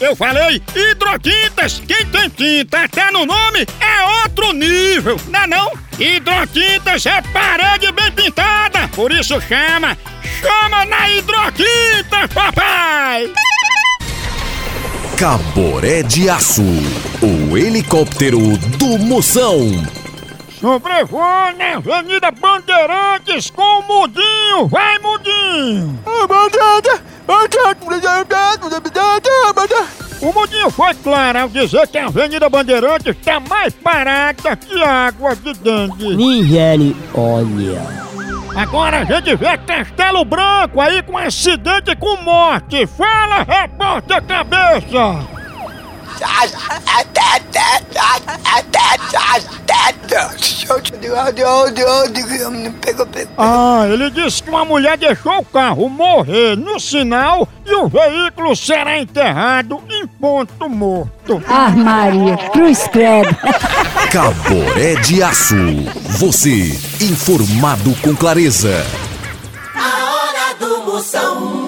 Eu falei hidrotintas. Quem tem tinta até no nome é outro nível, não é não? Hidrotintas é parede bem pintada, por isso chama. Chama na hidrotinta, papai! Caboré de Aço, o helicóptero do Moção. Sobrevoa na Avenida Bandeirantes com o Mudinho, vai Mudinho! O Mudinho foi claro ao dizer que a Avenida Bandeirantes está mais parada que água de dengue. Misericórdia. Agora a gente vê Castelo Branco aí com acidente com morte. Fala, repórter cabeça! Ah, ele disse que uma mulher deixou o carro morrer no sinal e o veículo será enterrado ponto morto. Ah, Maria, cruz credo. Caboré de Aço. Você, informado com clareza. A hora do Moção.